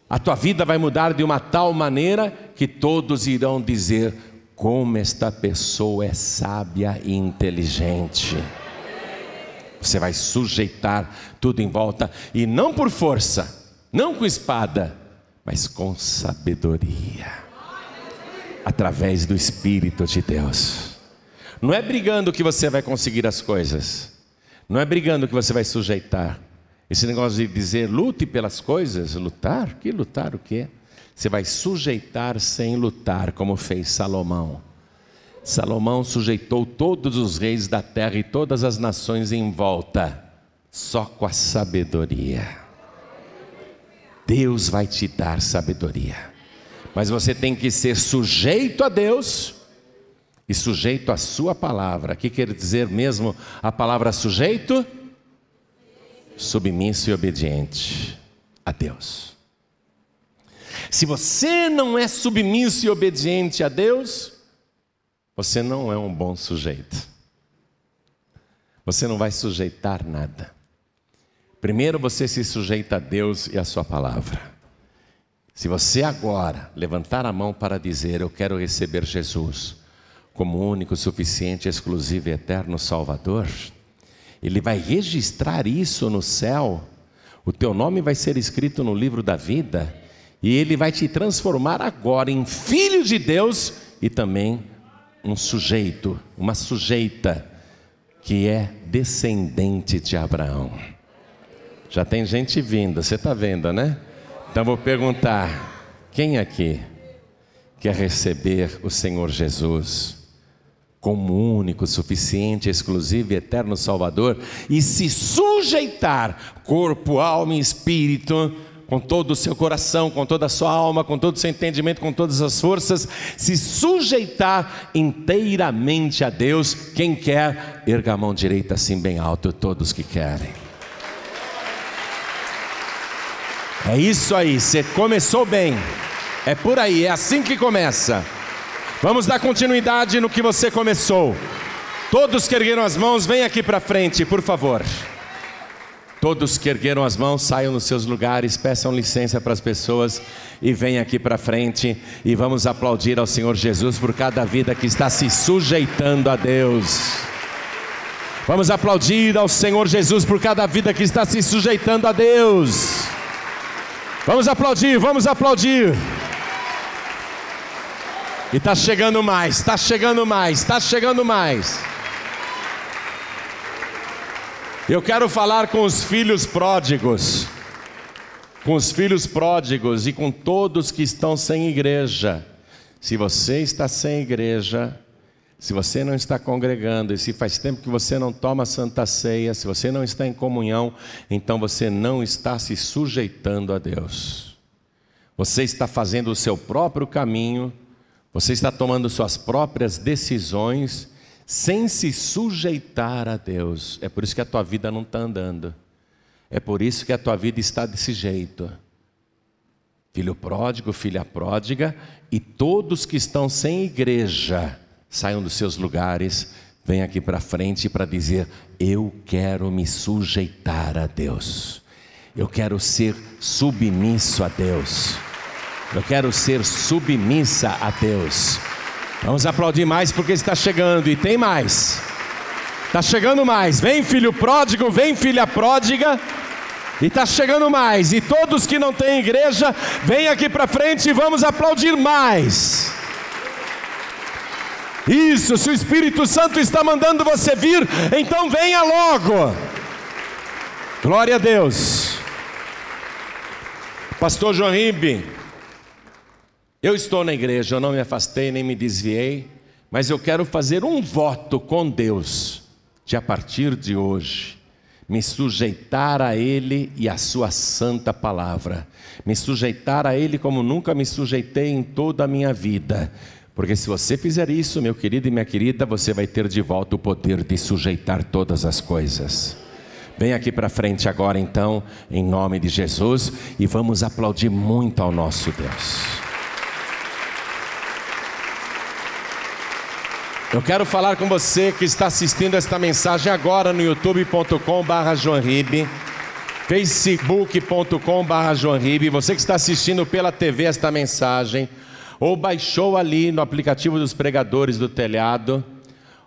A tua vida vai mudar de uma tal maneira que todos irão dizer: como esta pessoa é sábia e inteligente. Você vai sujeitar tudo em volta, e não por força, não com espada, mas com sabedoria através do Espírito de Deus. Não é brigando que você vai conseguir as coisas, não é brigando que você vai sujeitar. Esse negócio de dizer lute pelas coisas, lutar, que lutar o quê? Você vai sujeitar sem lutar, como fez Salomão. Salomão sujeitou todos os reis da terra e todas as nações em volta, só com a sabedoria. Deus vai te dar sabedoria. Mas você tem que ser sujeito a Deus e sujeito à Sua palavra. O que quer dizer mesmo a palavra sujeito? Submisso e obediente a Deus. Se você não é submisso e obediente a Deus, você não é um bom sujeito. Você não vai sujeitar nada. Primeiro você se sujeita a Deus e a Sua palavra. Se você agora levantar a mão para dizer: Eu quero receber Jesus como único, suficiente, exclusivo e eterno Salvador, Ele vai registrar isso no céu, o teu nome vai ser escrito no livro da vida, e Ele vai te transformar agora em filho de Deus e também um sujeito, uma sujeita, que é descendente de Abraão. Já tem gente vindo, você está vendo, né? Então vou perguntar: quem aqui quer receber o Senhor Jesus como único, suficiente, exclusivo e eterno Salvador e se sujeitar, corpo, alma e espírito, com todo o seu coração, com toda a sua alma, com todo o seu entendimento, com todas as forças, se sujeitar inteiramente a Deus. Quem quer, erga a mão direita assim bem alto, todos que querem. É isso aí, você começou bem. É por aí, é assim que começa. Vamos dar continuidade no que você começou. Todos que ergueram as mãos, vem aqui para frente, por favor. Todos que ergueram as mãos, saiam nos seus lugares, peçam licença para as pessoas e venham aqui para frente e vamos aplaudir ao Senhor Jesus por cada vida que está se sujeitando a Deus. Vamos aplaudir ao Senhor Jesus por cada vida que está se sujeitando a Deus. Vamos aplaudir, vamos aplaudir. E está chegando mais, está chegando mais, está chegando mais. Eu quero falar com os filhos pródigos, com os filhos pródigos e com todos que estão sem igreja. Se você está sem igreja, se você não está congregando e se faz tempo que você não toma santa ceia, se você não está em comunhão, então você não está se sujeitando a Deus. Você está fazendo o seu próprio caminho, você está tomando suas próprias decisões sem se sujeitar a Deus. É por isso que a tua vida não está andando. É por isso que a tua vida está desse jeito. Filho pródigo, filha pródiga e todos que estão sem igreja saiam dos seus lugares, venham aqui para frente para dizer: Eu quero me sujeitar a Deus, eu quero ser submisso a Deus, eu quero ser submissa a Deus. Vamos aplaudir mais porque está chegando e tem mais. Está chegando mais. Vem filho pródigo, vem filha pródiga. E está chegando mais. E todos que não têm igreja, vem aqui para frente e vamos aplaudir mais. Isso, se o Espírito Santo está mandando você vir, então venha logo. Glória a Deus. Pastor João eu estou na igreja, eu não me afastei nem me desviei, mas eu quero fazer um voto com Deus, de a partir de hoje, me sujeitar a Ele e a Sua santa palavra, me sujeitar a Ele como nunca me sujeitei em toda a minha vida, porque se você fizer isso, meu querido e minha querida, você vai ter de volta o poder de sujeitar todas as coisas. Vem aqui para frente agora, então, em nome de Jesus, e vamos aplaudir muito ao nosso Deus. Eu quero falar com você que está assistindo esta mensagem agora no youtube.com/barra facebook.com/barra você que está assistindo pela TV esta mensagem ou baixou ali no aplicativo dos pregadores do telhado,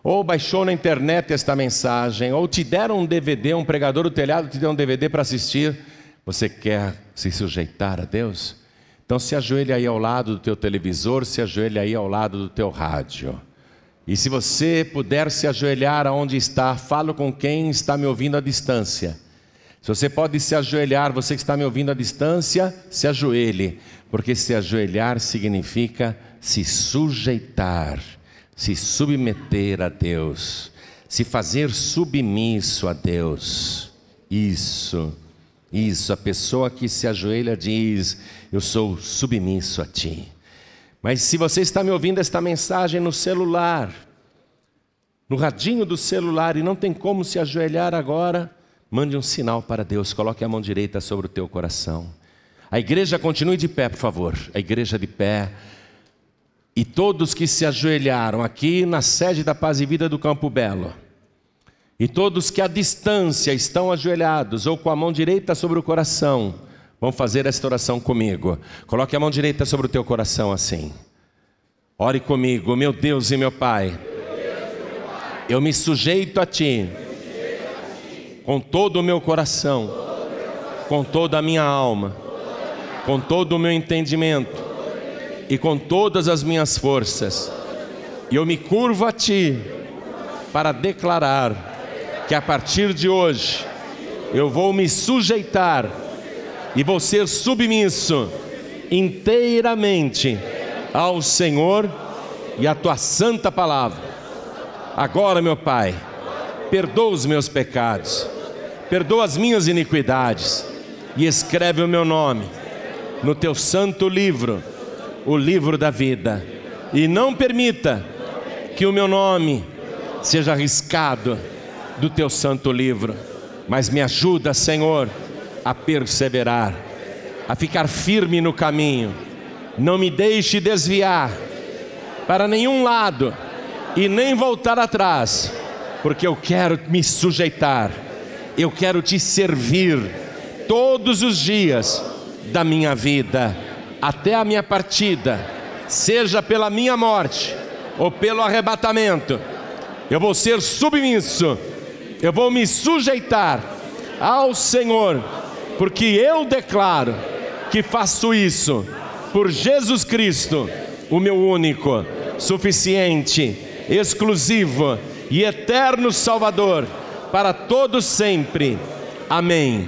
ou baixou na internet esta mensagem, ou te deram um DVD, um pregador do telhado te deu um DVD para assistir, você quer se sujeitar a Deus? Então se ajoelhe aí ao lado do teu televisor, se ajoelhe aí ao lado do teu rádio. E se você puder se ajoelhar aonde está, falo com quem está me ouvindo à distância. Se você pode se ajoelhar, você que está me ouvindo à distância, se ajoelhe, porque se ajoelhar significa se sujeitar, se submeter a Deus, se fazer submisso a Deus. Isso, isso, a pessoa que se ajoelha diz: Eu sou submisso a Ti. Mas se você está me ouvindo esta mensagem no celular, no radinho do celular e não tem como se ajoelhar agora, Mande um sinal para Deus, coloque a mão direita sobre o teu coração. A igreja continue de pé, por favor. A igreja de pé. E todos que se ajoelharam aqui na sede da Paz e Vida do Campo Belo, e todos que à distância estão ajoelhados ou com a mão direita sobre o coração, vão fazer esta oração comigo. Coloque a mão direita sobre o teu coração assim. Ore comigo, meu Deus e meu Pai. Eu me sujeito a Ti com todo o meu coração, com toda a minha alma, com todo o meu entendimento e com todas as minhas forças. E eu me curvo a Ti para declarar que a partir de hoje eu vou me sujeitar e vou ser submisso inteiramente ao Senhor e à Tua santa palavra. Agora, meu Pai, perdoa os meus pecados perdoa as minhas iniquidades e escreve o meu nome no teu santo livro, o livro da vida. E não permita que o meu nome seja arriscado do teu santo livro, mas me ajuda, Senhor, a perseverar, a ficar firme no caminho. Não me deixe desviar para nenhum lado e nem voltar atrás, porque eu quero me sujeitar eu quero te servir todos os dias da minha vida, até a minha partida, seja pela minha morte ou pelo arrebatamento. Eu vou ser submisso, eu vou me sujeitar ao Senhor, porque eu declaro que faço isso por Jesus Cristo, o meu único, suficiente, exclusivo e eterno Salvador para todos sempre. Amém.